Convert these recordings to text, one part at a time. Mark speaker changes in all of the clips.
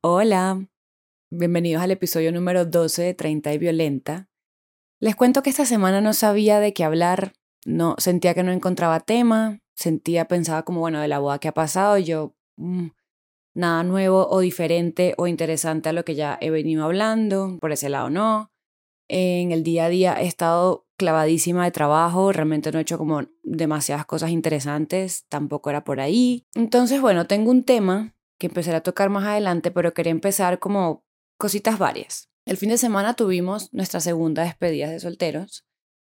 Speaker 1: Hola, bienvenidos al episodio número 12 de 30 y Violenta. Les cuento que esta semana no sabía de qué hablar, no sentía que no encontraba tema, sentía, pensaba como, bueno, de la boda que ha pasado, yo, mm, nada nuevo o diferente o interesante a lo que ya he venido hablando, por ese lado no. En el día a día he estado clavadísima de trabajo, realmente no he hecho como demasiadas cosas interesantes, tampoco era por ahí. Entonces, bueno, tengo un tema que empezaré a tocar más adelante, pero quería empezar como cositas varias. El fin de semana tuvimos nuestra segunda despedida de solteros.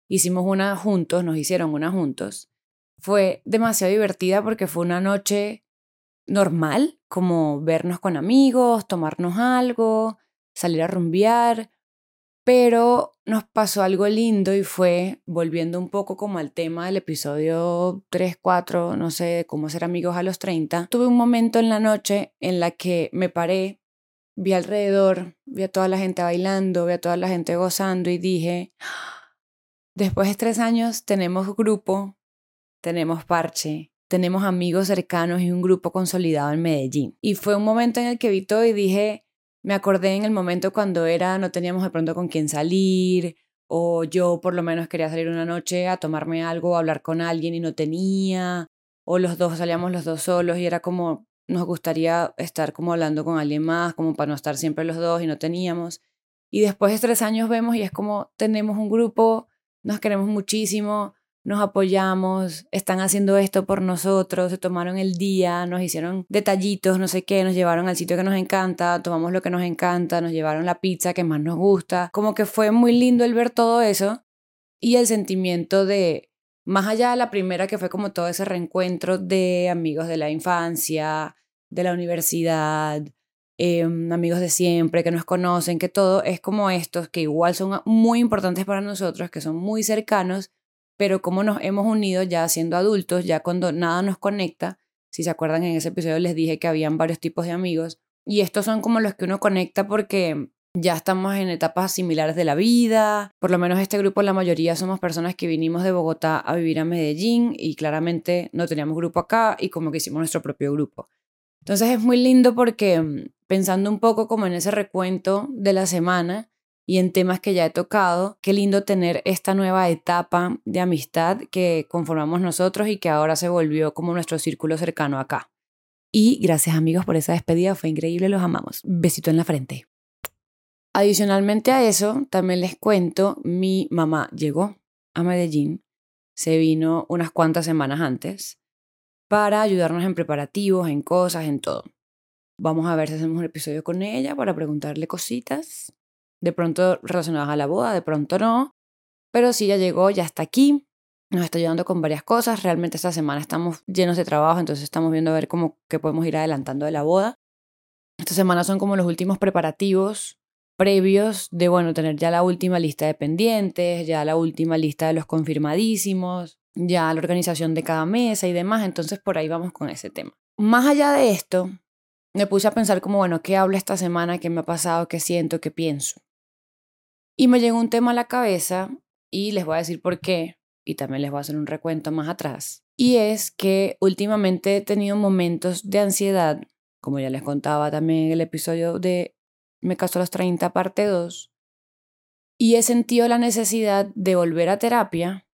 Speaker 1: Hicimos una juntos, nos hicieron una juntos. Fue demasiado divertida porque fue una noche normal, como vernos con amigos, tomarnos algo, salir a rumbear, pero nos pasó algo lindo y fue, volviendo un poco como al tema del episodio 3, 4, no sé, de cómo ser amigos a los 30, tuve un momento en la noche en la que me paré, vi alrededor, vi a toda la gente bailando, vi a toda la gente gozando y dije, después de tres años tenemos grupo, tenemos parche, tenemos amigos cercanos y un grupo consolidado en Medellín. Y fue un momento en el que vi todo y dije, me acordé en el momento cuando era, no teníamos de pronto con quién salir, o yo por lo menos quería salir una noche a tomarme algo, a hablar con alguien y no tenía, o los dos salíamos los dos solos y era como, nos gustaría estar como hablando con alguien más, como para no estar siempre los dos y no teníamos. Y después de tres años vemos y es como, tenemos un grupo, nos queremos muchísimo, nos apoyamos, están haciendo esto por nosotros, se tomaron el día, nos hicieron detallitos, no sé qué, nos llevaron al sitio que nos encanta, tomamos lo que nos encanta, nos llevaron la pizza que más nos gusta. Como que fue muy lindo el ver todo eso y el sentimiento de, más allá de la primera que fue como todo ese reencuentro de amigos de la infancia, de la universidad, em, amigos de siempre que nos conocen, que todo es como estos que igual son muy importantes para nosotros, que son muy cercanos pero como nos hemos unido ya siendo adultos, ya cuando nada nos conecta, si se acuerdan en ese episodio les dije que habían varios tipos de amigos, y estos son como los que uno conecta porque ya estamos en etapas similares de la vida, por lo menos este grupo la mayoría somos personas que vinimos de Bogotá a vivir a Medellín y claramente no teníamos grupo acá y como que hicimos nuestro propio grupo. Entonces es muy lindo porque mm, pensando un poco como en ese recuento de la semana, y en temas que ya he tocado. Qué lindo tener esta nueva etapa de amistad que conformamos nosotros y que ahora se volvió como nuestro círculo cercano acá. Y gracias amigos por esa despedida, fue increíble, los amamos. Besito en la frente. Adicionalmente a eso, también les cuento, mi mamá llegó a Medellín, se vino unas cuantas semanas antes para ayudarnos en preparativos, en cosas, en todo. Vamos a ver si hacemos un episodio con ella para preguntarle cositas de pronto relacionadas a la boda, de pronto no, pero sí ya llegó, ya está aquí, nos está ayudando con varias cosas, realmente esta semana estamos llenos de trabajo, entonces estamos viendo a ver cómo que podemos ir adelantando de la boda. Esta semana son como los últimos preparativos previos de, bueno, tener ya la última lista de pendientes, ya la última lista de los confirmadísimos, ya la organización de cada mesa y demás, entonces por ahí vamos con ese tema. Más allá de esto, me puse a pensar como, bueno, ¿qué hablo esta semana? ¿Qué me ha pasado? ¿Qué siento? ¿Qué pienso? Y me llegó un tema a la cabeza y les voy a decir por qué y también les voy a hacer un recuento más atrás. Y es que últimamente he tenido momentos de ansiedad, como ya les contaba también en el episodio de Me caso a los 30 parte 2, y he sentido la necesidad de volver a terapia,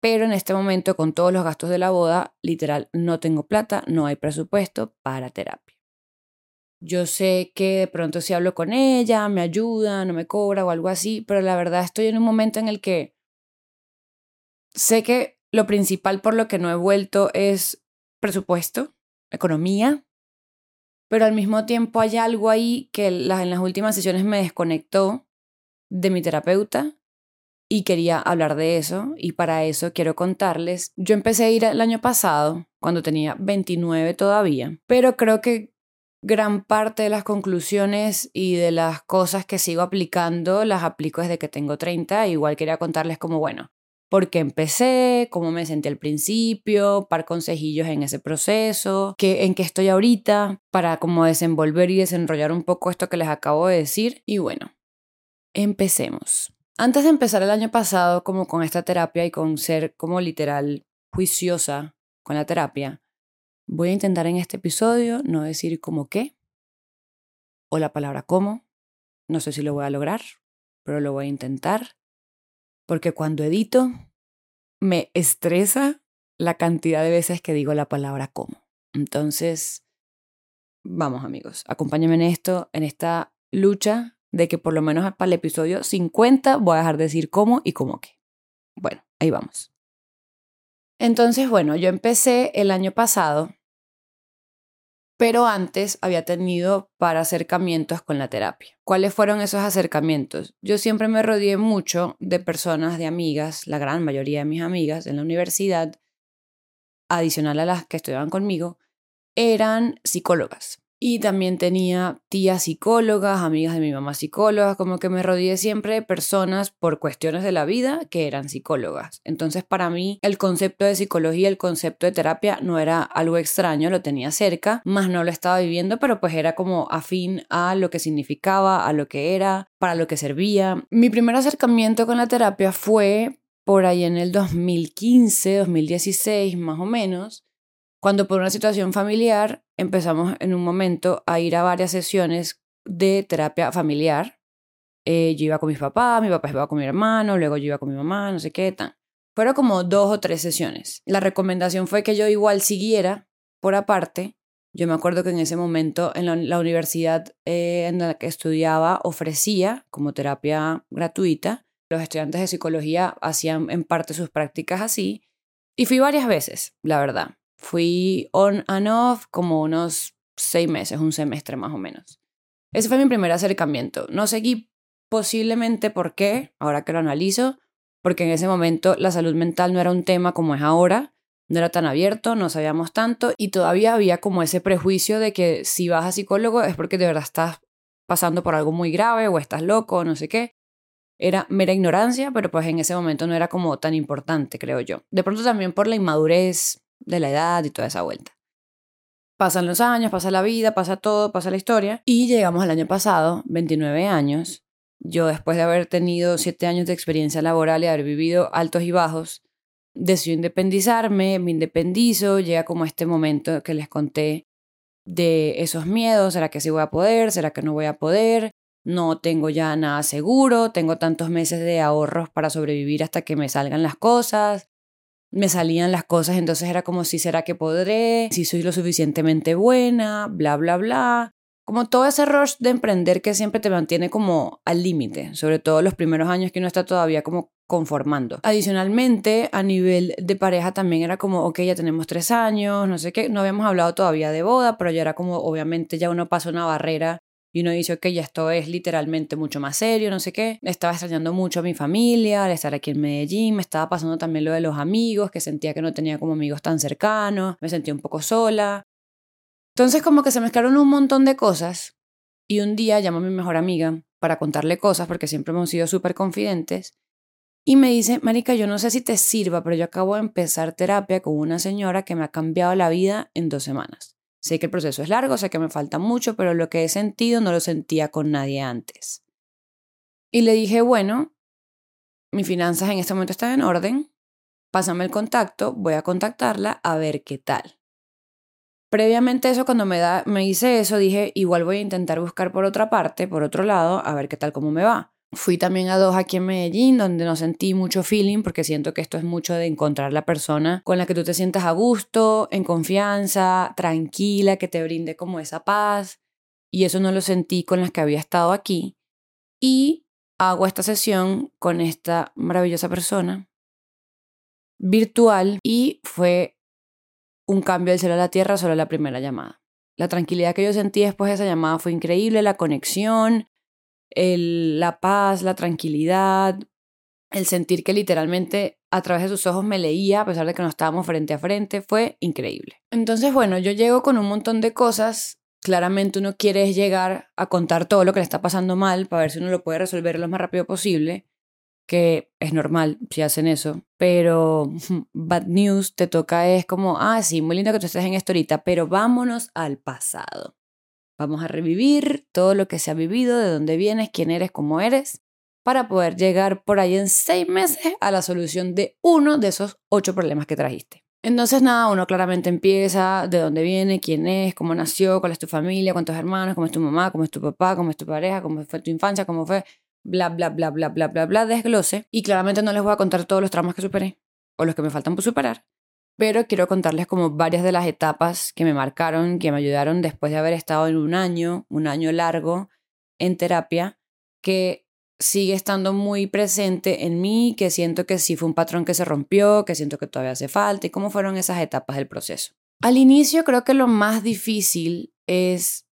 Speaker 1: pero en este momento con todos los gastos de la boda, literal, no tengo plata, no hay presupuesto para terapia. Yo sé que de pronto si hablo con ella, me ayuda, no me cobra o algo así, pero la verdad estoy en un momento en el que sé que lo principal por lo que no he vuelto es presupuesto, economía, pero al mismo tiempo hay algo ahí que en las últimas sesiones me desconectó de mi terapeuta y quería hablar de eso y para eso quiero contarles. Yo empecé a ir el año pasado, cuando tenía 29 todavía, pero creo que gran parte de las conclusiones y de las cosas que sigo aplicando las aplico desde que tengo 30. Igual quería contarles como, bueno, por qué empecé, cómo me sentí al principio, par consejillos en ese proceso, qué, en qué estoy ahorita, para como desenvolver y desenrollar un poco esto que les acabo de decir. Y bueno, empecemos. Antes de empezar el año pasado como con esta terapia y con ser como literal juiciosa con la terapia, Voy a intentar en este episodio no decir como qué, o la palabra cómo. No sé si lo voy a lograr, pero lo voy a intentar. Porque cuando edito, me estresa la cantidad de veces que digo la palabra cómo. Entonces, vamos amigos, acompáñenme en esto, en esta lucha de que por lo menos para el episodio 50 voy a dejar de decir cómo y cómo qué. Bueno, ahí vamos. Entonces, bueno, yo empecé el año pasado, pero antes había tenido para acercamientos con la terapia. ¿Cuáles fueron esos acercamientos? Yo siempre me rodeé mucho de personas, de amigas, la gran mayoría de mis amigas en la universidad, adicional a las que estudiaban conmigo, eran psicólogas. Y también tenía tías psicólogas, amigas de mi mamá psicólogas, como que me rodeé siempre de personas por cuestiones de la vida que eran psicólogas. Entonces para mí el concepto de psicología, el concepto de terapia no era algo extraño, lo tenía cerca, más no lo estaba viviendo, pero pues era como afín a lo que significaba, a lo que era, para lo que servía. Mi primer acercamiento con la terapia fue por ahí en el 2015, 2016 más o menos cuando por una situación familiar empezamos en un momento a ir a varias sesiones de terapia familiar. Eh, yo iba con mis papás, mi papá iba con mi hermano, luego yo iba con mi mamá, no sé qué tan. Fueron como dos o tres sesiones. La recomendación fue que yo igual siguiera por aparte. Yo me acuerdo que en ese momento en la, universidad eh, en la que estudiaba ofrecía como terapia gratuita. Los estudiantes de psicología hacían en parte sus prácticas así. Y fui varias veces, la verdad. Fui on and off como unos seis meses, un semestre más o menos. Ese fue mi primer acercamiento. No seguí posiblemente por qué, ahora que lo analizo, porque en ese momento la salud mental no era un tema como es ahora, no era tan abierto, no sabíamos tanto y todavía había como ese prejuicio de que si vas a psicólogo es porque de verdad estás pasando por algo muy grave o estás loco o no sé qué. Era mera ignorancia, pero pues en ese momento no era como tan importante, creo yo. De pronto también por la inmadurez de la edad y toda esa vuelta. Pasan los años, pasa la vida, pasa todo, pasa la historia. Y llegamos al año pasado, 29 años. Yo después de haber tenido 7 años de experiencia laboral y haber vivido altos y bajos, decido independizarme, me independizo, llega como este momento que les conté de esos miedos, ¿será que sí voy a poder? ¿Será que no voy a poder? No tengo ya nada seguro, tengo tantos meses de ahorros para sobrevivir hasta que me salgan las cosas, me salían las cosas, entonces era como si será que podré, si soy lo suficientemente buena, bla, bla, bla. Como todo ese rush de emprender que siempre te mantiene como al límite, sobre todo los primeros años que uno está todavía como conformando. Adicionalmente, a nivel de pareja también era como, ok, ya tenemos tres años, no sé qué, no habíamos hablado todavía de boda, pero ya era como, obviamente ya uno pasa una barrera y uno dice, ok, ya esto es literalmente mucho más serio, no sé qué. Estaba extrañando mucho a mi familia al estar aquí en Medellín. Me estaba pasando también lo de los amigos, que sentía que no tenía como amigos tan cercanos. Me sentía un poco sola. Entonces como que se mezclaron un montón de cosas. Y un día llamo a mi mejor amiga para contarle cosas, porque siempre hemos sido súper confidentes. Y me dice, Marica, yo no sé si te sirva, pero yo acabo de empezar terapia con una señora que me ha cambiado la vida en dos semanas. Sé que el proceso es largo, sé que me falta mucho, pero lo que he sentido no lo sentía con nadie antes. Y le dije, bueno, mis finanzas en este momento están en orden, pásame el contacto, voy a contactarla a ver qué tal. Previamente eso, cuando me, da, me hice eso, dije, igual voy a intentar buscar por otra parte, por otro lado, a ver qué tal cómo me va. Fui también a dos aquí en Medellín, donde no sentí mucho feeling, porque siento que esto es mucho de encontrar la persona con la que tú te sientas a gusto, en confianza, tranquila, que te brinde como esa paz. Y eso no lo sentí con las que había estado aquí. Y hago esta sesión con esta maravillosa persona virtual y fue un cambio del cielo a la tierra solo la primera llamada. La tranquilidad que yo sentí después de esa llamada fue increíble, la conexión, el, la paz, la tranquilidad, el sentir que literalmente a través de sus ojos me leía, a pesar de que no estábamos frente a frente, fue increíble. Entonces, bueno, yo llego con un montón de cosas. Claramente uno quiere llegar a contar todo lo que le está pasando mal para ver si uno lo puede resolver lo más rápido posible, que es normal si hacen eso. Pero bad news te toca es como, ah, sí, muy lindo que tú estés en esto ahorita, pero vámonos al pasado. Vamos a revivir todo lo que se ha vivido, de dónde vienes, quién eres, cómo eres, para poder llegar por ahí en seis meses a la solución de uno de esos ocho problemas que trajiste. Entonces, nada, uno claramente empieza de dónde viene, quién es, cómo nació, cuál es tu familia, cuántos hermanos, cómo es tu mamá, cómo es tu papá, cómo es tu pareja, cómo fue tu infancia, cómo fue, bla, bla, bla, bla, bla, bla, bla, desglose. Y claramente no les voy a contar todos los traumas que superé o los que me faltan por superar, pero quiero contarles como varias de las etapas que me marcaron, que me ayudaron después de haber estado en un año, un año largo en terapia, que sigue estando muy presente en mí, que siento que sí fue un patrón que se rompió, que siento que todavía hace falta y cómo fueron esas etapas del proceso. Al inicio creo que lo más difícil es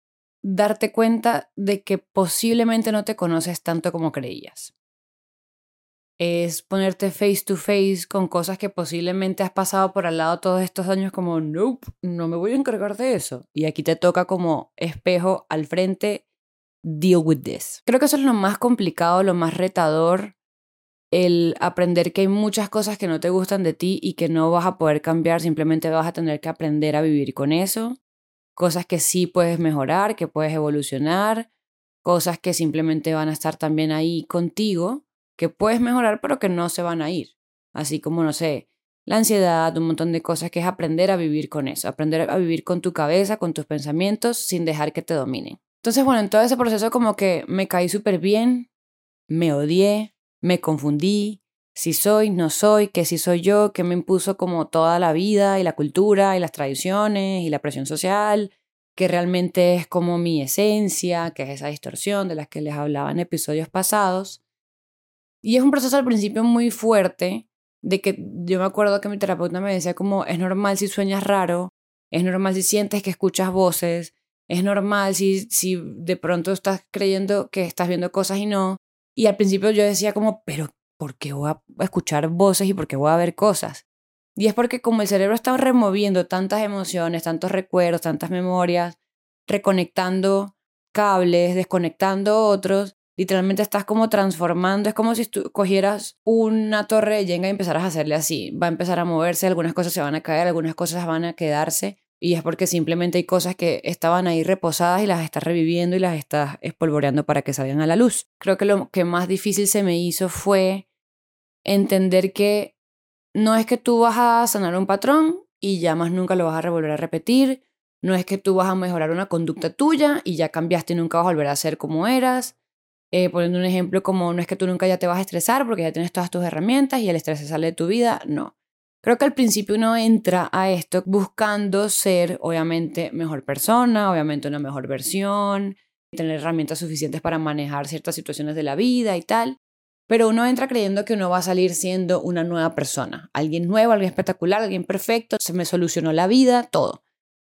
Speaker 1: darte cuenta de que posiblemente no te conoces tanto como creías. Es ponerte face to face con cosas que posiblemente has pasado por al lado todos estos años como, nope, no me voy a encargar de eso. Y aquí te toca como espejo al frente deal with this. Creo que eso es lo más complicado, lo más retador, el aprender que hay muchas cosas que no te gustan de ti y que no vas a poder cambiar, simplemente vas a tener que aprender a vivir con eso. Cosas que sí puedes mejorar, que puedes evolucionar, cosas que simplemente van a estar también ahí contigo, que puedes mejorar pero que no se van a ir. Así como, no sé, la ansiedad, un montón de cosas que es aprender a vivir con eso, aprender a vivir con tu cabeza, con tus pensamientos, sin dejar que te dominen. Entonces, bueno, en todo ese proceso como que me caí súper bien, me odié, me confundí, si soy, no soy, que si soy yo, que me impuso como toda la vida y la cultura y las tradiciones y la presión social, que realmente es como mi esencia, que es esa distorsión de las que les hablaba en episodios pasados. Y es un proceso al principio muy fuerte, de que yo me acuerdo que mi terapeuta me decía como es normal si sueñas raro, es normal si sientes que escuchas voces, es normal si, si de pronto estás creyendo que estás viendo cosas y no. Y al principio yo decía como, pero ¿por qué voy a escuchar voces y por qué voy a ver cosas? Y es porque como el cerebro está removiendo tantas emociones, tantos recuerdos, tantas memorias, reconectando cables, desconectando otros, literalmente estás como transformando, es como si tú cogieras una torre de Jenga y empezaras a hacerle así, va a empezar a moverse, algunas cosas se van a caer, algunas cosas van a quedarse y es porque simplemente hay cosas que estaban ahí reposadas y las estás reviviendo y las estás espolvoreando para que salgan a la luz. Creo que lo que más difícil se me hizo fue entender que no es que tú vas a sanar un patrón y ya más nunca lo vas a volver a repetir. No es que tú vas a mejorar una conducta tuya y ya cambiaste y nunca vas a volver a ser como eras. Eh, poniendo un ejemplo como no es que tú nunca ya te vas a estresar porque ya tienes todas tus herramientas y el estrés se sale de tu vida. No. Creo que al principio uno entra a esto buscando ser, obviamente, mejor persona, obviamente una mejor versión, tener herramientas suficientes para manejar ciertas situaciones de la vida y tal. Pero uno entra creyendo que uno va a salir siendo una nueva persona, alguien nuevo, alguien espectacular, alguien perfecto, se me solucionó la vida, todo.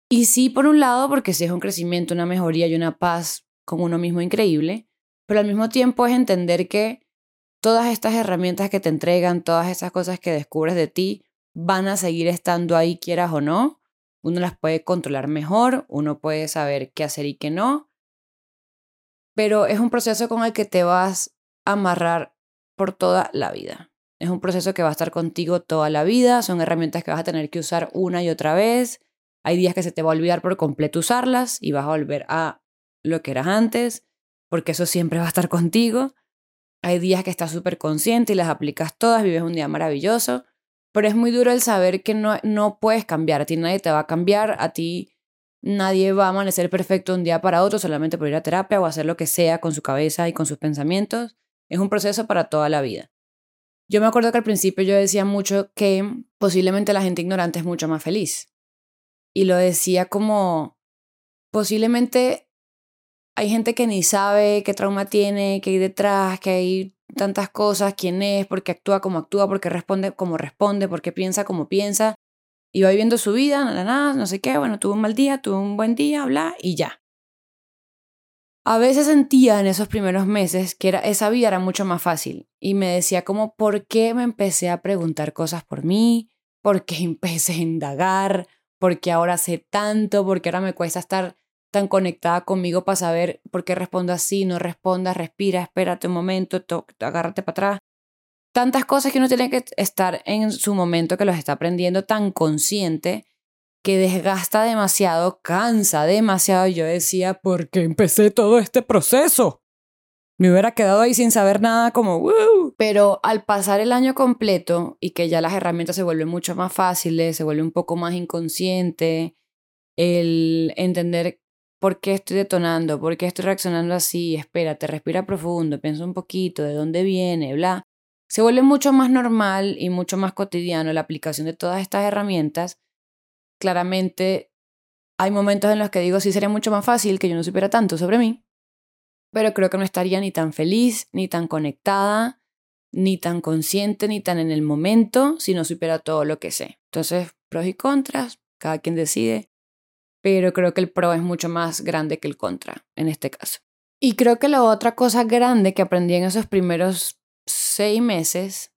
Speaker 1: Y sí, por un lado, porque sí es un crecimiento, una mejoría y una paz con uno mismo increíble, pero al mismo tiempo es entender que todas estas herramientas que te entregan, todas esas cosas que descubres de ti, van a seguir estando ahí quieras o no. Uno las puede controlar mejor, uno puede saber qué hacer y qué no. Pero es un proceso con el que te vas a amarrar por toda la vida. Es un proceso que va a estar contigo toda la vida, son herramientas que vas a tener que usar una y otra vez. Hay días que se te va a olvidar por completo usarlas y vas a volver a lo que eras antes, porque eso siempre va a estar contigo. Hay días que estás súper consciente y las aplicas todas, vives un día maravilloso. Pero es muy duro el saber que no, no puedes cambiar, a ti nadie te va a cambiar, a ti nadie va a amanecer perfecto un día para otro solamente por ir a terapia o hacer lo que sea con su cabeza y con sus pensamientos. Es un proceso para toda la vida. Yo me acuerdo que al principio yo decía mucho que posiblemente la gente ignorante es mucho más feliz. Y lo decía como, posiblemente hay gente que ni sabe qué trauma tiene, qué hay detrás, que hay tantas cosas, quién es, por qué actúa como actúa, por qué responde como responde, por qué piensa como piensa. Y va viviendo su vida, nada, nada, no sé qué, bueno, tuvo un mal día, tuvo un buen día, bla, y ya. A veces sentía en esos primeros meses que esa vida era mucho más fácil y me decía como, ¿por qué me empecé a preguntar cosas por mí? ¿Por qué empecé a indagar? ¿Por qué ahora sé tanto? ¿Por qué ahora me cuesta estar tan conectada conmigo para saber por qué respondo así, no responda, respira, espérate un momento, agárrate para atrás. Tantas cosas que uno tiene que estar en su momento que los está aprendiendo tan consciente que desgasta demasiado, cansa demasiado. Yo decía, ¿por qué empecé todo este proceso? me hubiera quedado ahí sin saber nada como, ¡Woo! pero al pasar el año completo y que ya las herramientas se vuelven mucho más fáciles, se vuelve un poco más inconsciente, el entender por qué estoy detonando, por qué estoy reaccionando así, espérate, respira profundo, piensa un poquito de dónde viene, bla. Se vuelve mucho más normal y mucho más cotidiano la aplicación de todas estas herramientas. Claramente hay momentos en los que digo, sí sería mucho más fácil que yo no supiera tanto sobre mí, pero creo que no estaría ni tan feliz, ni tan conectada, ni tan consciente, ni tan en el momento si no supiera todo lo que sé. Entonces, pros y contras, cada quien decide, pero creo que el pro es mucho más grande que el contra en este caso. Y creo que la otra cosa grande que aprendí en esos primeros seis meses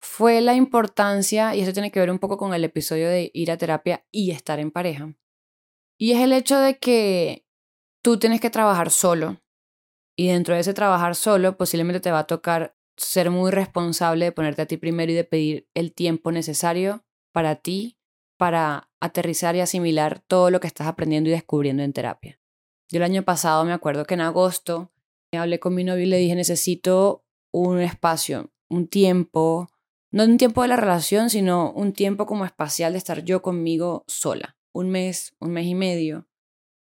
Speaker 1: fue la importancia, y eso tiene que ver un poco con el episodio de ir a terapia y estar en pareja, y es el hecho de que tú tienes que trabajar solo y dentro de ese trabajar solo posiblemente te va a tocar ser muy responsable de ponerte a ti primero y de pedir el tiempo necesario para ti, para aterrizar y asimilar todo lo que estás aprendiendo y descubriendo en terapia. Yo el año pasado me acuerdo que en agosto hablé con mi novio y le dije necesito un espacio, un tiempo, no un tiempo de la relación, sino un tiempo como espacial de estar yo conmigo sola. Un mes, un mes y medio,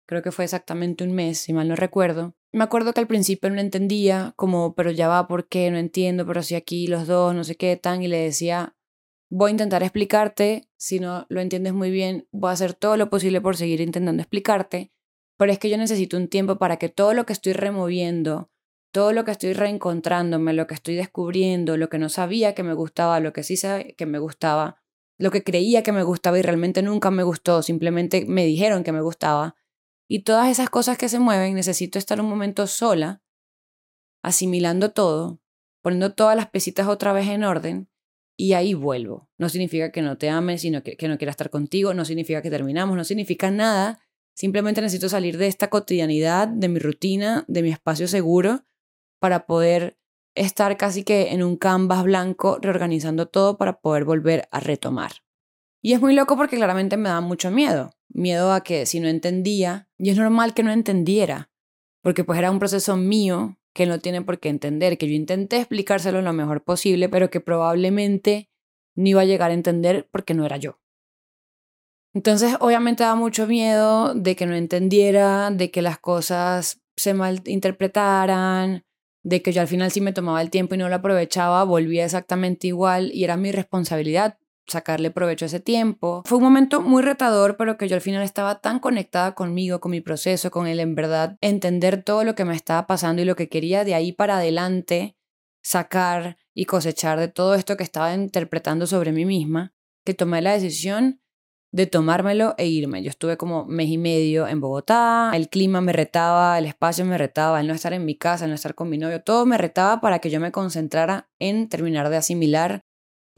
Speaker 1: creo que fue exactamente un mes, si mal no recuerdo, me acuerdo que al principio no entendía, como, pero ya va, ¿por qué? No entiendo, pero si aquí los dos, no sé qué, tan, y le decía, voy a intentar explicarte, si no lo entiendes muy bien, voy a hacer todo lo posible por seguir intentando explicarte, pero es que yo necesito un tiempo para que todo lo que estoy removiendo, todo lo que estoy reencontrándome, lo que estoy descubriendo, lo que no sabía que me gustaba, lo que sí sabía que me gustaba, lo que creía que me gustaba y realmente nunca me gustó, simplemente me dijeron que me gustaba, y todas esas cosas que se mueven, necesito estar un momento sola, asimilando todo, poniendo todas las pesitas otra vez en orden y ahí vuelvo. No significa que no te ame, sino que, no quiera estar contigo, no significa que terminamos, no significa nada. Simplemente necesito salir de esta cotidianidad, de mi rutina, de mi espacio seguro, para poder estar casi que en un canvas blanco reorganizando todo para poder volver a retomar. Y es muy loco porque claramente me da mucho miedo miedo a que si no entendía, y es normal que no entendiera, porque pues era un proceso mío que no tiene por qué entender, que yo intenté explicárselo lo mejor posible, pero que probablemente no iba a llegar a entender porque no era yo. Entonces, obviamente da mucho miedo de que no entendiera, de que las cosas se malinterpretaran, de que yo al final si me tomaba el tiempo y no lo aprovechaba, volvía exactamente igual y era mi responsabilidad sacarle provecho a ese tiempo. Fue un momento muy retador, pero que yo al final estaba tan conectada conmigo, con mi proceso, con él en verdad, entender todo lo que me estaba pasando y lo que quería de ahí para adelante sacar y cosechar de todo esto que estaba interpretando sobre mí misma, que tomé la decisión de tomármelo e irme. Yo estuve como mes y medio en Bogotá, el clima me retaba, el espacio me retaba, el no estar en mi casa, el no estar con mi novio, todo me retaba para que yo me concentrara en terminar de asimilar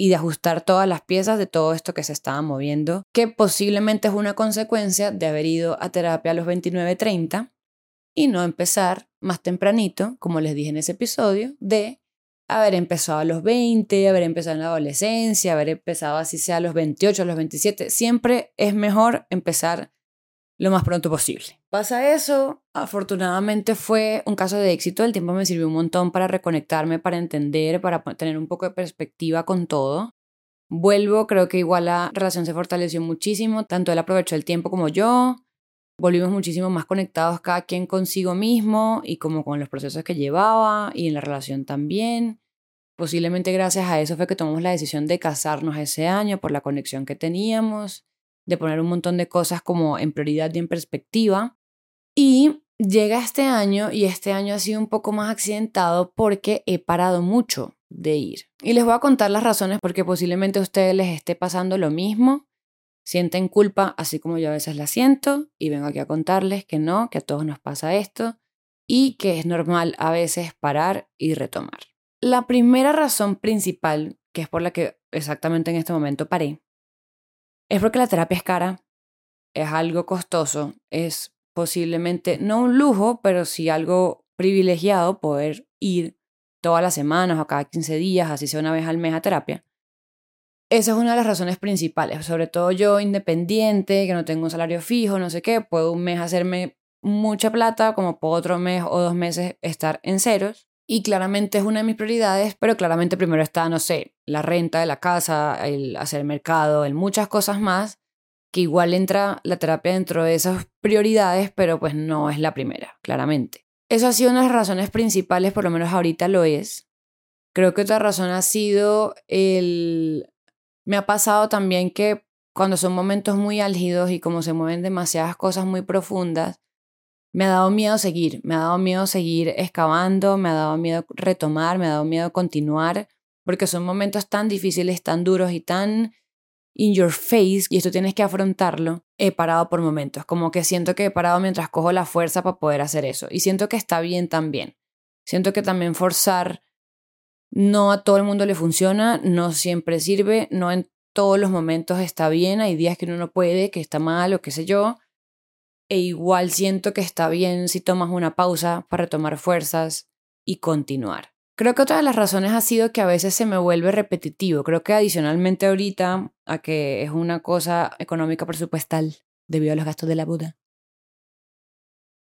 Speaker 1: y de ajustar todas las piezas de todo esto que se estaba moviendo, que posiblemente es una consecuencia de haber ido a terapia a los 29-30 y no empezar más tempranito, como les dije en ese episodio, de haber empezado a los 20, haber empezado en la adolescencia, haber empezado así sea a los 28, a los 27. Siempre es mejor empezar lo más pronto posible. Pasa eso, afortunadamente fue un caso de éxito, el tiempo me sirvió un montón para reconectarme, para entender, para tener un poco de perspectiva con todo. Vuelvo, creo que igual la relación se fortaleció muchísimo, tanto él aprovechó el tiempo como yo, volvimos muchísimo más conectados cada quien consigo mismo y como con los procesos que llevaba y en la relación también. Posiblemente gracias a eso fue que tomamos la decisión de casarnos ese año por la conexión que teníamos de poner un montón de cosas como en prioridad y en perspectiva. Y llega este año y este año ha sido un poco más accidentado porque he parado mucho de ir. Y les voy a contar las razones porque posiblemente a ustedes les esté pasando lo mismo. Sienten culpa así como yo a veces la siento y vengo aquí a contarles que no, que a todos nos pasa esto y que es normal a veces parar y retomar. La primera razón principal, que es por la que exactamente en este momento paré, es porque la terapia es cara, es algo costoso, es posiblemente no un lujo, pero sí algo privilegiado poder ir todas las semanas o cada 15 días, así sea una vez al mes a terapia. Esa es una de las razones principales, sobre todo yo independiente, que no tengo un salario fijo, no sé qué, puedo un mes hacerme mucha plata, como puedo otro mes o dos meses estar en ceros. y claramente es una de mis prioridades, pero claramente primero está, no sé, la renta de la casa, el hacer mercado, en muchas cosas más, que igual entra la terapia dentro de esas prioridades, pero pues no es la primera, claramente. Eso ha sido una de las razones principales, por lo menos ahorita lo es. Creo que otra razón ha sido el... Me ha pasado también que cuando son momentos muy álgidos y como se mueven demasiadas cosas muy profundas, me ha dado miedo seguir, me ha dado miedo seguir excavando, me ha dado miedo retomar, me ha dado miedo continuar, porque son momentos tan difíciles, tan duros y tan in your face, y esto tienes que afrontarlo. He parado por momentos, como que siento que he parado mientras cojo la fuerza para poder hacer eso, y siento que está bien también. Siento que también forzar no a todo el mundo le funciona, no siempre sirve, no en todos los momentos está bien, hay días que uno no puede, que está mal o qué sé yo, e igual siento que está bien si tomas una pausa para tomar fuerzas y continuar. Creo que otra de las razones ha sido que a veces se me vuelve repetitivo. Creo que adicionalmente ahorita a que es una cosa económica presupuestal debido a los gastos de la Buda.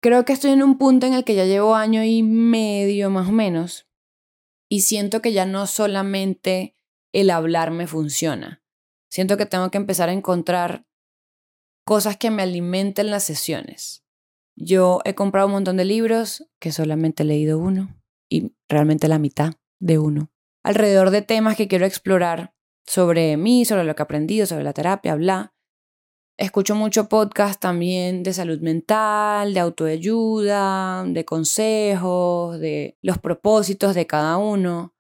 Speaker 1: Creo que estoy en un punto en el que ya llevo año y medio más o menos y siento que ya no solamente el hablar me funciona. Siento que tengo que empezar a encontrar cosas que me alimenten las sesiones. Yo he comprado un montón de libros que solamente he leído uno y realmente la mitad de uno, alrededor de temas que quiero explorar sobre mí, sobre lo que he aprendido, sobre la terapia, bla. Escucho mucho podcast también de salud mental, de autoayuda, de consejos, de los propósitos de cada uno.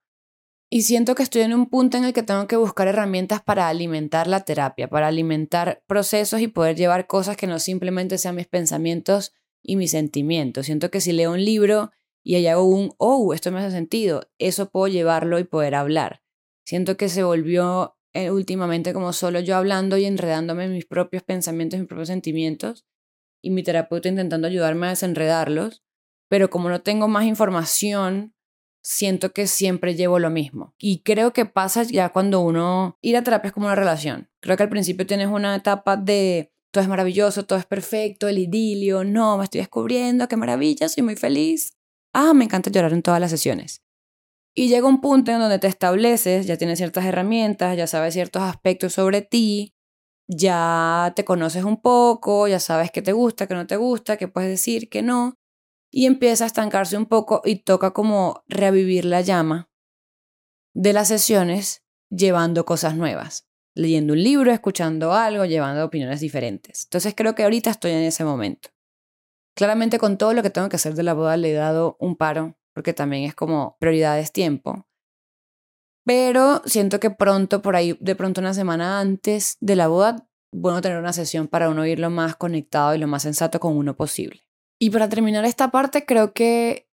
Speaker 1: Y siento que estoy en un punto en el que tengo que buscar herramientas para alimentar la terapia, para alimentar procesos y poder llevar cosas que no simplemente sean mis pensamientos y mis sentimientos. Siento que si leo un libro y ahí hago un, oh, esto me hace sentido, eso puedo llevarlo y poder hablar. Siento que se volvió eh, últimamente como solo yo hablando y enredándome en mis propios pensamientos mis propios sentimientos y mi terapeuta intentando ayudarme a desenredarlos, pero como no tengo más información siento que siempre llevo lo mismo. Y creo que pasa ya cuando uno... Ir a terapia es como una relación. Creo que al principio tienes una etapa de todo es maravilloso, todo es perfecto, el idilio, no, me estoy descubriendo, qué maravilla, soy muy feliz. Ah, me encanta llorar en todas las sesiones. Y llega un punto en donde te estableces, ya tienes ciertas herramientas, ya sabes ciertos aspectos sobre ti, ya te conoces un poco, ya sabes qué te gusta, qué no te gusta, qué puedes decir, qué no y empieza a estancarse un poco y toca como revivir la llama de las sesiones llevando cosas nuevas, leyendo un libro, escuchando algo, llevando opiniones diferentes. Entonces creo que ahorita estoy en ese momento. Claramente con todo lo que tengo que hacer de la boda le he dado un paro, porque también es como prioridades tiempo. Pero siento que pronto, por ahí, de pronto una semana antes de la boda, bueno tener una sesión para uno ir lo más conectado y lo más sensato con uno posible. Y para terminar esta parte, creo que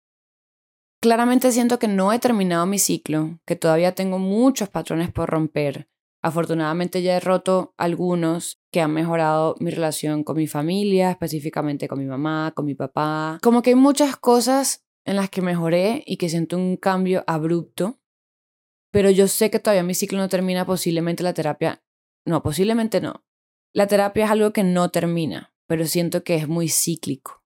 Speaker 1: claramente siento que no he terminado mi ciclo, que todavía tengo muchos patrones por romper. Afortunadamente ya he roto algunos que han mejorado mi relación con mi familia, específicamente con mi mamá, con mi papá. Como que hay muchas cosas en las que mejoré y que siento un cambio abrupto, pero yo sé que todavía mi ciclo no termina, posiblemente la terapia, no, posiblemente no. La terapia es algo que no termina, pero siento que es muy cíclico.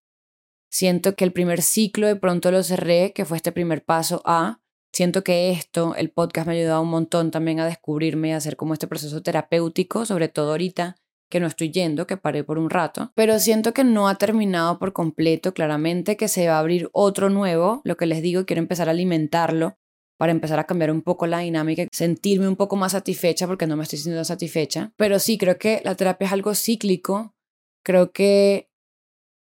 Speaker 1: Siento que el primer ciclo de pronto lo cerré, que fue este primer paso a. Siento que esto, el podcast me ha ayudado un montón también a descubrirme y hacer como este proceso terapéutico, sobre todo ahorita que no estoy yendo, que paré por un rato, pero siento que no ha terminado por completo, claramente que se va a abrir otro nuevo, lo que les digo, quiero empezar a alimentarlo para empezar a cambiar un poco la dinámica, sentirme un poco más satisfecha porque no me estoy sintiendo satisfecha, pero sí creo que la terapia es algo cíclico, creo que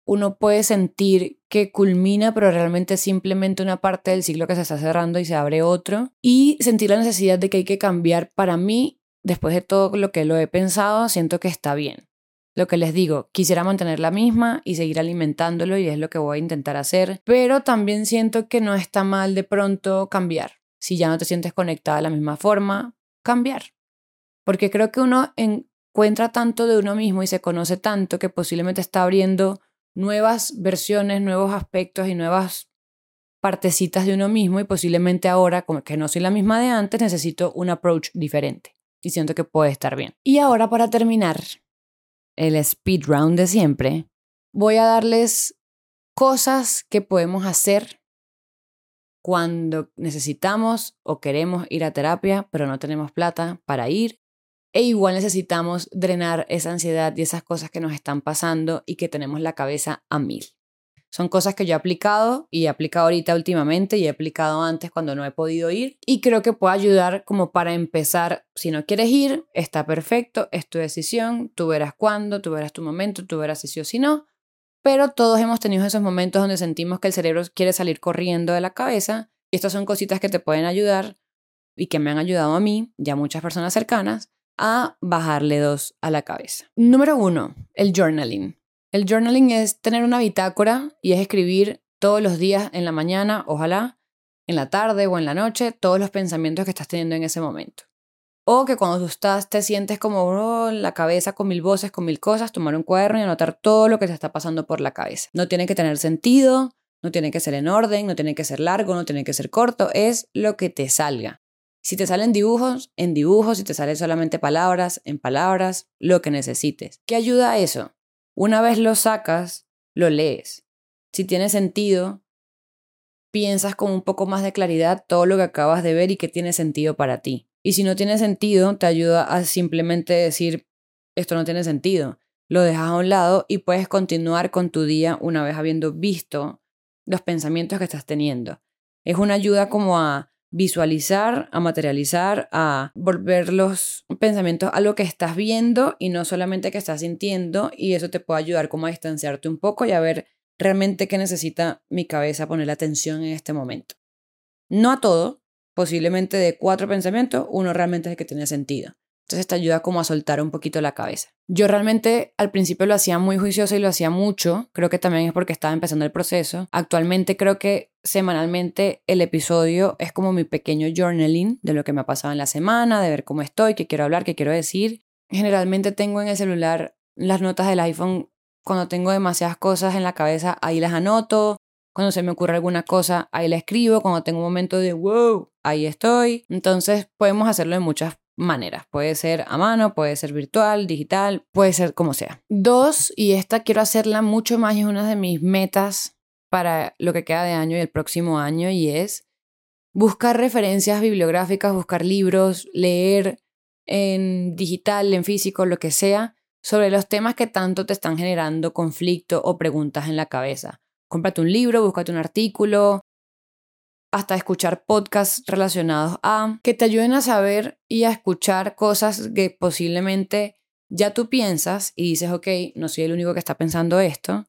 Speaker 1: uno puede sentir que culmina, pero realmente es simplemente una parte del ciclo que se está cerrando y se abre otro. Y sentir la necesidad de que hay que cambiar para mí, después de todo lo que lo he pensado, siento que está bien. Lo que les digo, quisiera mantener la misma y seguir alimentándolo y es lo que voy a intentar hacer, pero también siento que no está mal de pronto cambiar. Si ya no te sientes conectada de la misma forma, cambiar. Porque creo que uno encuentra tanto de uno mismo y se conoce tanto que posiblemente está abriendo nuevas versiones, nuevos aspectos y nuevas partecitas de uno mismo y posiblemente ahora, como que no soy la misma de antes, necesito un approach diferente y siento que puede estar bien. Y ahora para terminar el speed round de siempre, voy a darles cosas que podemos hacer cuando necesitamos o queremos ir a terapia, pero no tenemos plata para ir. E igual necesitamos drenar esa ansiedad y esas cosas que nos están pasando y que tenemos la cabeza a mil. Son cosas que yo he aplicado y he aplicado ahorita últimamente y he aplicado antes cuando no he podido ir y creo que puede ayudar como para empezar. Si no quieres ir, está perfecto, es tu decisión, tú verás cuándo, tú verás tu momento, tú verás si sí o si no. Pero todos hemos tenido esos momentos donde sentimos que el cerebro quiere salir corriendo de la cabeza y estas son cositas que te pueden ayudar y que me han ayudado a mí, ya muchas personas cercanas, a bajarle dos a la cabeza. Número uno, el journaling. El journaling es tener una bitácora y es escribir todos los días en la mañana, ojalá, en la tarde o en la noche, todos los pensamientos que estás teniendo en ese momento. O que cuando tú estás, te sientes como oh, la cabeza con mil voces, con mil cosas, tomar un cuaderno y anotar todo lo que te está pasando por la cabeza. No tiene que tener sentido, no tiene que ser en orden, no tiene que ser largo, no tiene que ser corto, es lo que te salga. Si te salen dibujos, en dibujos, si te salen solamente palabras, en palabras, lo que necesites. ¿Qué ayuda a eso? Una vez lo sacas, lo lees. Si tiene sentido, piensas con un poco más de claridad todo lo que acabas de ver y que tiene sentido para ti. Y si no tiene sentido, te ayuda a simplemente decir, esto no tiene sentido. Lo dejas a un lado y puedes continuar con tu día una vez habiendo visto los pensamientos que estás teniendo. Es una ayuda como a visualizar, a materializar, a volver los pensamientos a lo que estás viendo y no solamente que estás sintiendo y eso te puede ayudar como a distanciarte un poco y a ver realmente qué necesita mi cabeza poner atención en este momento. No a todo, posiblemente de cuatro pensamientos, uno realmente es el que tiene sentido. Entonces te ayuda como a soltar un poquito la cabeza. Yo realmente al principio lo hacía muy juicioso y lo hacía mucho. Creo que también es porque estaba empezando el proceso. Actualmente creo que semanalmente el episodio es como mi pequeño journaling de lo que me ha pasado en la semana, de ver cómo estoy, qué quiero hablar, qué quiero decir. Generalmente tengo en el celular las notas del iPhone. Cuando tengo demasiadas cosas en la cabeza, ahí las anoto. Cuando se me ocurre alguna cosa, ahí la escribo. Cuando tengo un momento de wow, ahí estoy. Entonces podemos hacerlo de muchas maneras. Puede ser a mano, puede ser virtual, digital, puede ser como sea. Dos, y esta quiero hacerla mucho más es una de mis metas para lo que queda de año y el próximo año y es buscar referencias bibliográficas, buscar libros, leer en digital, en físico, lo que sea, sobre los temas que tanto te están generando conflicto o preguntas en la cabeza. Cómprate un libro, búscate un artículo, hasta escuchar podcasts relacionados a que te ayuden a saber y a escuchar cosas que posiblemente ya tú piensas y dices, ok, no soy el único que está pensando esto,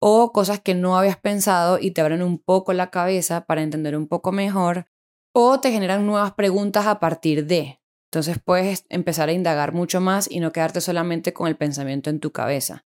Speaker 1: o cosas que no habías pensado y te abren un poco la cabeza para entender un poco mejor, o te generan nuevas preguntas a partir de. Entonces puedes empezar a indagar mucho más y no quedarte solamente con el pensamiento en tu cabeza.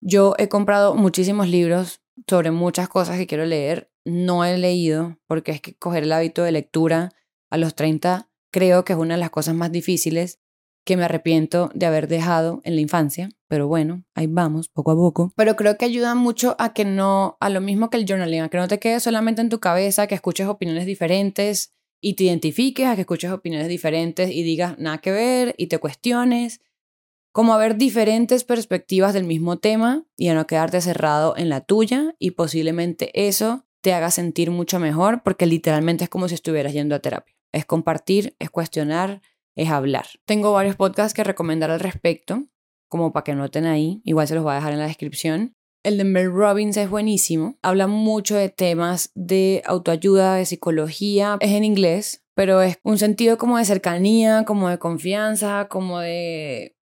Speaker 1: Yo he comprado muchísimos libros sobre muchas cosas que quiero leer no he leído, porque es que coger el hábito de lectura a los 30 creo que es una de las cosas más difíciles que me arrepiento de haber dejado en la infancia, pero bueno, ahí vamos, poco a poco. Pero creo que ayuda mucho a que no, a lo mismo que el journaling, a que no te quedes solamente en tu cabeza, que escuches opiniones diferentes y te identifiques, a que escuches opiniones diferentes y digas nada que ver y te cuestiones, como a ver diferentes perspectivas del mismo tema y a no quedarte cerrado en la tuya y posiblemente eso te haga sentir mucho mejor porque literalmente es como si estuvieras yendo a terapia. Es compartir, es cuestionar, es hablar. Tengo varios podcasts que recomendar al respecto, como para que noten ahí, igual se los voy a dejar en la descripción. El de Mel Robbins es buenísimo, habla mucho de temas de autoayuda, de psicología, es en inglés, pero es un sentido como de cercanía, como de confianza, como de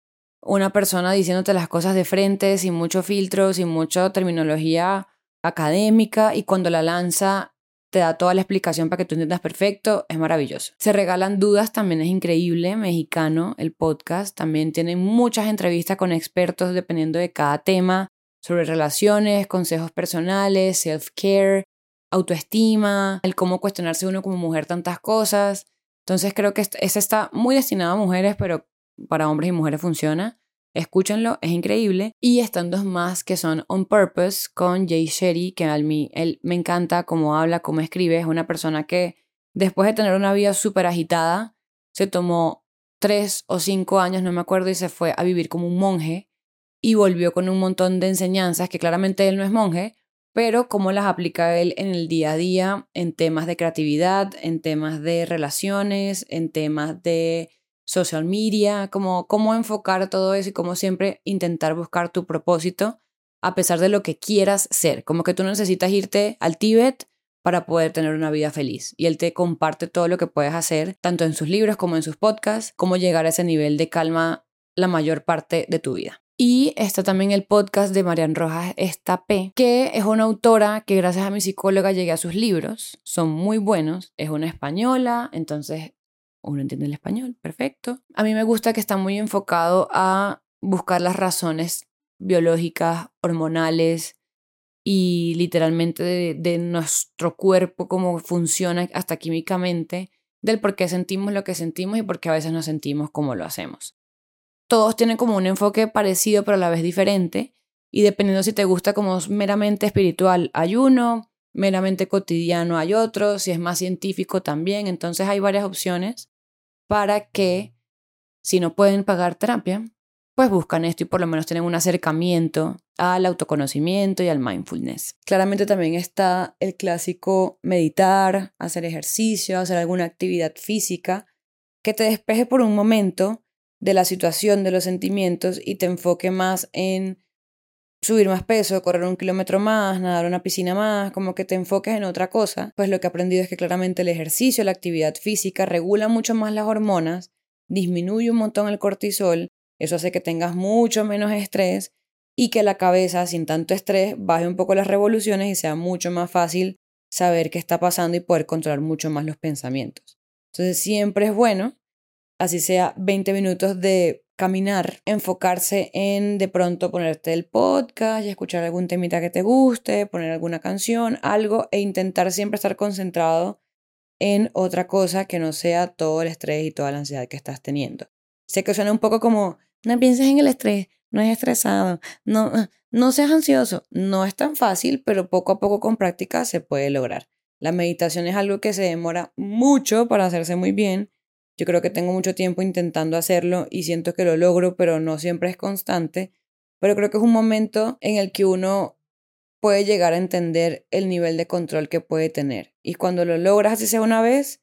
Speaker 1: una persona diciéndote las cosas de frente, sin mucho filtro, sin mucha terminología académica y cuando la lanza te da toda la explicación para que tú entiendas perfecto, es maravilloso. Se regalan dudas, también es increíble, mexicano, el podcast, también tiene muchas entrevistas con expertos dependiendo de cada tema, sobre relaciones, consejos personales, self-care, autoestima, el cómo cuestionarse uno como mujer tantas cosas. Entonces creo que ese está muy destinado a mujeres, pero para hombres y mujeres funciona. Escúchenlo, es increíble. Y están dos más que son On Purpose con Jay Sherry, que a mí él me encanta cómo habla, cómo escribe. Es una persona que después de tener una vida súper agitada, se tomó tres o cinco años, no me acuerdo, y se fue a vivir como un monje y volvió con un montón de enseñanzas que claramente él no es monje, pero cómo las aplica él en el día a día, en temas de creatividad, en temas de relaciones, en temas de social media, como cómo enfocar todo eso y cómo siempre intentar buscar tu propósito a pesar de lo que quieras ser, como que tú necesitas irte al Tíbet para poder tener una vida feliz. Y él te comparte todo lo que puedes hacer, tanto en sus libros como en sus podcasts, cómo llegar a ese nivel de calma la mayor parte de tu vida. Y está también el podcast de Marian Rojas Estapé, que es una autora que gracias a mi psicóloga llegué a sus libros. Son muy buenos. Es una española, entonces uno entiende el español, perfecto. A mí me gusta que está muy enfocado a buscar las razones biológicas, hormonales y literalmente de, nuestro cuerpo, cómo funciona hasta químicamente, del por qué sentimos lo que sentimos y por qué a veces nos sentimos como lo hacemos todos tienen como un enfoque parecido pero a la vez diferente y dependiendo si te gusta como meramente espiritual hay uno, meramente cotidiano hay otro, si es más científico también, entonces hay varias opciones para que si no pueden pagar terapia, pues buscan esto y por lo menos tienen un acercamiento al autoconocimiento y al mindfulness. Claramente también está el clásico meditar, hacer ejercicio, hacer alguna actividad física que te despeje por un momento de la situación, de los sentimientos y te enfoque más en subir más peso, correr un kilómetro más, nadar una piscina más, como que te enfoques en otra cosa, pues lo que he aprendido es que claramente el ejercicio, la actividad física regula mucho más las hormonas, disminuye un montón el cortisol, eso hace que tengas mucho menos estrés y que la cabeza sin tanto estrés baje un poco las revoluciones y sea mucho más fácil saber qué está pasando y poder controlar mucho más los pensamientos. Entonces siempre es bueno así sea 20 minutos de caminar, enfocarse en de pronto ponerte el podcast y escuchar algún temita que te guste, poner alguna canción, algo e intentar siempre estar concentrado en otra cosa que no sea todo el estrés y toda la ansiedad que estás teniendo. Sé que suena un poco como, no pienses en el estrés, no es estresado, no, no seas ansioso. No es tan fácil, pero poco a poco con práctica se puede lograr. La meditación es algo que se demora mucho para hacerse muy bien yo creo que tengo mucho tiempo intentando hacerlo y siento que lo logro, pero no siempre es constante. Pero creo que es un momento en el que uno puede llegar a entender el nivel de control que puede tener. Y cuando lo logras, así sea una vez,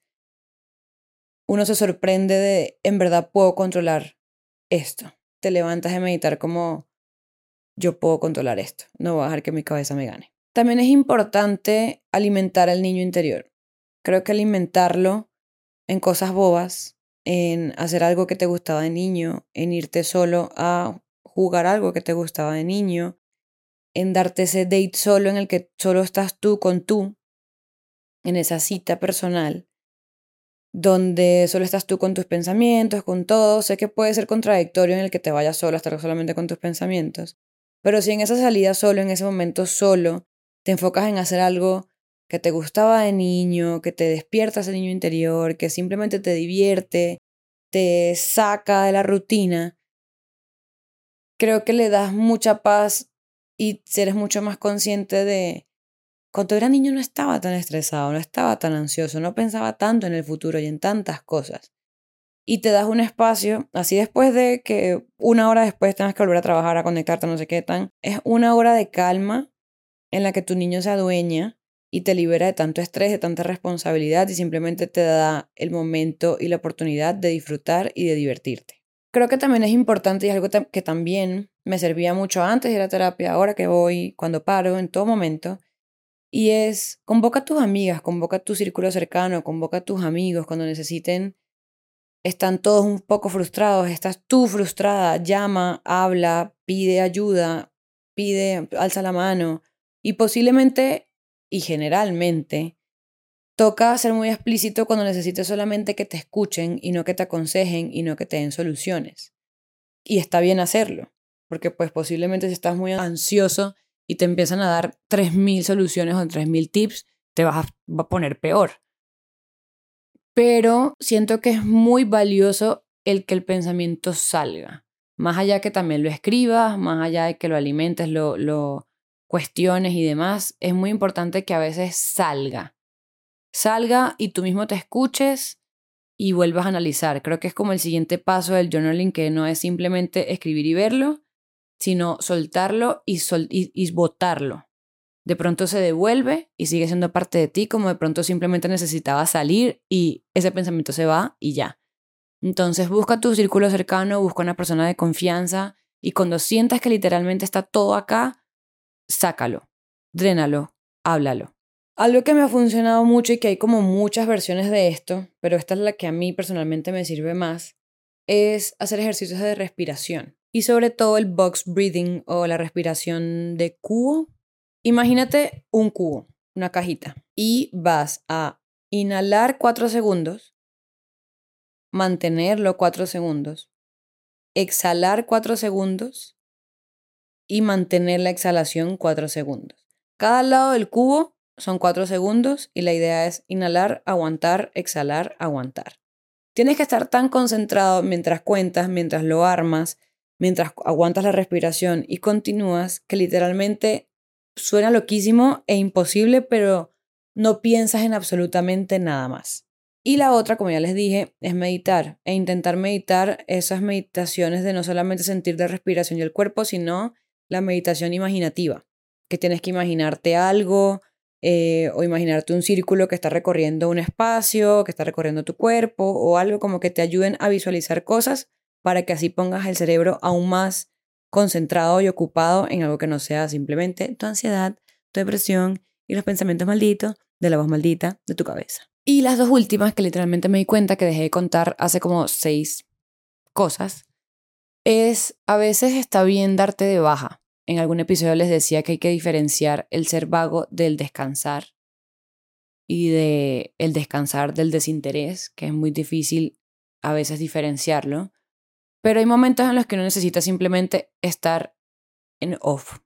Speaker 1: uno se sorprende de, en verdad puedo controlar esto. Te levantas de meditar como, yo puedo controlar esto, no voy a dejar que mi cabeza me gane. También es importante alimentar al niño interior. Creo que alimentarlo en cosas bobas, en hacer algo que te gustaba de niño, en irte solo a jugar algo que te gustaba de niño, en darte ese date solo en el que solo estás tú con tú, en esa cita personal, donde solo estás tú con tus pensamientos, con todo. Sé que puede ser contradictorio en el que te vayas solo estar solamente con tus pensamientos, pero si en esa salida solo, en ese momento solo, te enfocas en hacer algo que te gustaba de niño, que te despierta ese niño interior, que simplemente te divierte, te saca de la rutina, creo que le das mucha paz y eres mucho más consciente de cuando era niño no estaba tan estresado, no estaba tan ansioso, no pensaba tanto en el futuro y en tantas cosas. Y te das un espacio, así después de que una hora después tengas que volver a trabajar, a conectarte, no sé qué tan, es una hora de calma en la que tu niño se adueña y te libera de tanto estrés, de tanta responsabilidad y simplemente te da el momento y la oportunidad de disfrutar y de divertirte. Creo que también es importante y es algo que también me servía mucho antes de la terapia, ahora que voy, cuando paro, en todo momento, y es convoca a tus amigas, convoca a tu círculo cercano, convoca a tus amigos cuando necesiten, están todos un poco frustrados, estás tú frustrada, llama, habla, pide ayuda, pide, alza la mano y posiblemente y generalmente toca ser muy explícito cuando necesites solamente que te escuchen y no que te aconsejen y no que te den soluciones. Y está bien hacerlo, porque pues posiblemente si estás muy ansioso y te empiezan a dar 3.000 soluciones o 3.000 tips, te vas a poner peor. Pero siento que es muy valioso el que el pensamiento salga. Más allá que también lo escribas, más allá de que lo alimentes, lo, cuestiones y demás, es muy importante que a veces salga. Salga y tú mismo te escuches y vuelvas a analizar. Creo que es como el siguiente paso del journaling, que no es simplemente escribir y verlo, sino soltarlo y, sol y, votarlo. de pronto se devuelve y sigue siendo parte de ti, como de pronto simplemente necesitaba salir y ese pensamiento se va y ya. Entonces busca tu círculo cercano, busca una persona de confianza y cuando sientas que literalmente está todo acá, sácalo, drénalo, háblalo. Algo que me ha funcionado mucho y que hay como muchas versiones de esto, pero esta es la que a mí personalmente me sirve más, es hacer ejercicios de respiración. Y sobre todo el box breathing o la respiración de cubo. Imagínate un cubo, una cajita, y vas a inhalar cuatro segundos, mantenerlo cuatro segundos, exhalar cuatro segundos y mantener la exhalación cuatro segundos. Cada lado del cubo son cuatro segundos y la idea es inhalar, aguantar, exhalar, aguantar. Tienes que estar tan concentrado mientras cuentas, mientras lo armas, mientras aguantas la respiración y continúas, que literalmente suena loquísimo e imposible, pero no piensas en absolutamente nada más. Y la otra, como ya les dije, es meditar e intentar meditar esas meditaciones de no solamente sentir de respiración y el cuerpo, sino la meditación imaginativa, que tienes que imaginarte algo eh, o imaginarte un círculo que está recorriendo un espacio, que está recorriendo tu cuerpo o algo como que te ayuden a visualizar cosas para que así pongas el cerebro aún más concentrado y ocupado en algo que no sea simplemente tu ansiedad, tu depresión y los pensamientos malditos de la voz maldita de tu cabeza. Y las dos últimas, que literalmente me di cuenta que dejé de contar hace como seis cosas, es a veces está bien darte de baja. En algún episodio les decía que hay que diferenciar el ser vago del descansar y de el descansar del desinterés, que es muy difícil a veces diferenciarlo. Pero hay momentos en los que uno necesita simplemente estar en off.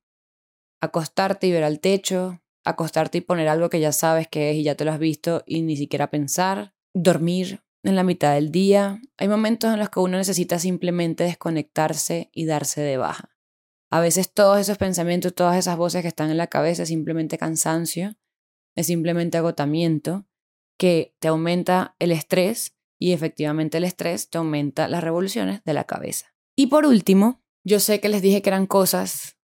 Speaker 1: Acostarte y ver al techo, acostarte y poner algo que ya sabes que es y ya te lo has visto y ni siquiera pensar, dormir en la mitad del día. Hay momentos en los que uno necesita simplemente desconectarse y darse de baja. A veces todos esos pensamientos, todas esas voces que están en la cabeza es simplemente cansancio, es simplemente agotamiento que te aumenta el estrés y efectivamente el estrés te aumenta las revoluciones de la cabeza. Y por último, yo sé que les dije que eran cosas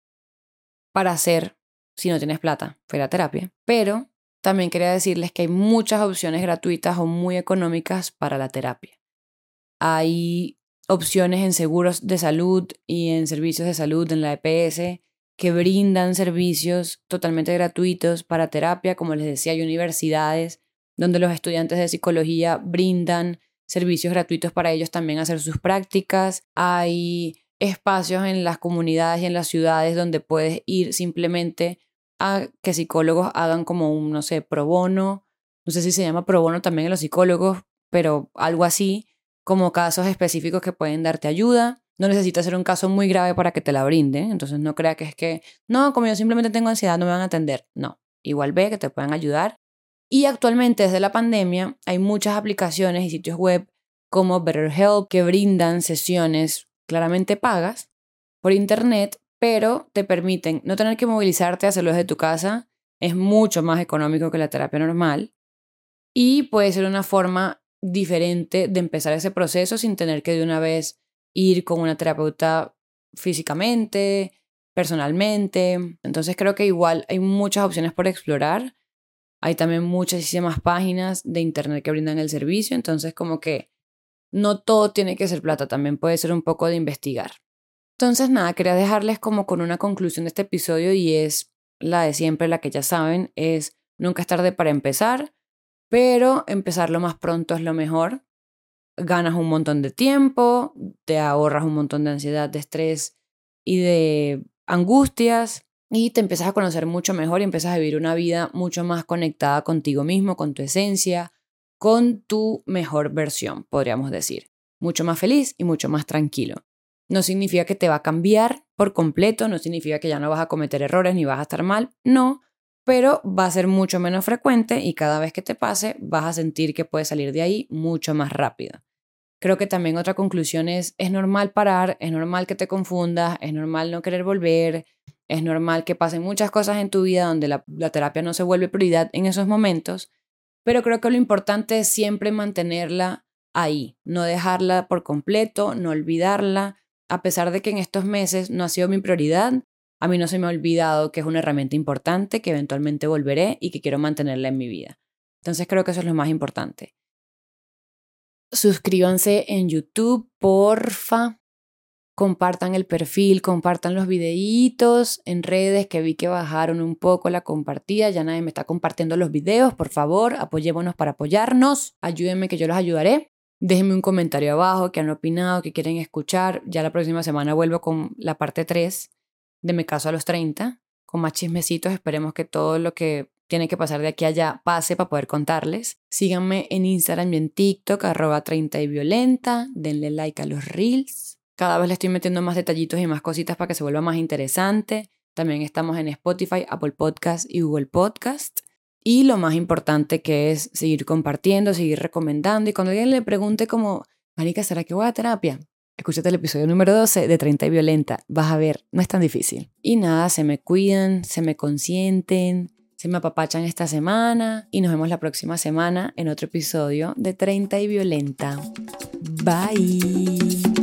Speaker 1: para hacer si no tienes plata, fuera terapia. Pero también quería decirles que hay muchas opciones gratuitas o muy económicas para la terapia. Hay opciones en seguros de salud y en servicios de salud en la EPS que brindan servicios totalmente gratuitos para terapia. Como les decía, hay universidades donde los estudiantes de psicología brindan servicios gratuitos para ellos también hacer sus prácticas. Hay espacios en las comunidades y en las ciudades donde puedes ir simplemente a que psicólogos hagan como un, no sé, pro bono, no sé si se llama pro bono también en los psicólogos, pero algo así, como casos específicos que pueden darte ayuda. No necesitas ser un caso muy grave para que te la brinden, entonces no crea que es que, no, como yo simplemente tengo ansiedad, no me van a atender. No, igual ve que te pueden ayudar. Y actualmente, desde la pandemia, hay muchas aplicaciones y sitios web como BetterHelp que brindan sesiones claramente pagas por internet pero te permiten no tener que movilizarte a hacerlo desde tu casa, es mucho más económico que la terapia normal y puede ser una forma diferente de empezar ese proceso sin tener que de una vez ir con una terapeuta físicamente, personalmente. Entonces creo que igual hay muchas opciones por explorar. Hay también muchísimas páginas de internet que brindan el servicio, entonces como que no todo tiene que ser plata, también puede ser un poco de investigar. Entonces, nada, quería dejarles como con una conclusión de este episodio y es la de siempre, la que ya saben, es nunca es tarde para empezar, pero empezar lo más pronto es lo mejor. Ganas un montón de tiempo, te ahorras un montón de ansiedad, de estrés y de angustias y te empiezas a conocer mucho mejor y empiezas a vivir una vida mucho más conectada contigo mismo, con tu esencia, con tu mejor versión, podríamos decir. Mucho más feliz y mucho más tranquilo. No significa que te va a cambiar por completo, no significa que ya no vas a cometer errores ni vas a estar mal, no, pero va a ser mucho menos frecuente y cada vez que te pase vas a sentir que puedes salir de ahí mucho más rápido. Creo que también otra conclusión es, es normal parar, es normal que te confundas, es normal no querer volver, es normal que pasen muchas cosas en tu vida donde la, terapia no se vuelve prioridad en esos momentos, pero creo que lo importante es siempre mantenerla ahí, no dejarla por completo, no olvidarla, a pesar de que en estos meses no ha sido mi prioridad, a mí no se me ha olvidado que es una herramienta importante, que eventualmente volveré y que quiero mantenerla en mi vida. Entonces creo que eso es lo más importante. Suscríbanse en YouTube, porfa. Compartan el perfil, compartan los videitos en redes que vi que bajaron un poco la compartida. Ya nadie me está compartiendo los videos. Por favor, apoyémonos para apoyarnos. Ayúdenme que yo los ayudaré. Déjenme un comentario abajo que han opinado, que quieren escuchar. Ya la próxima semana vuelvo con la parte 3 de Mi caso a los 30, con más chismecitos. Esperemos que todo lo que tiene que pasar de aquí a allá pase para poder contarles. Síganme en Instagram y en TikTok, arroba 30 y violenta. Denle like a los reels. Cada vez le estoy metiendo más detallitos y más cositas para que se vuelva más interesante. También estamos en Spotify, Apple Podcast y Google Podcast. Y lo más importante que es seguir compartiendo, seguir recomendando. Y cuando alguien le pregunte como, Marica, ¿será que voy a terapia? Escúchate el episodio número 12 de 30 y Violenta. Vas a ver, no es tan difícil. Y nada, se me cuidan, se me consienten, se me apapachan esta semana y nos vemos la próxima semana en otro episodio de 30 y Violenta. Bye.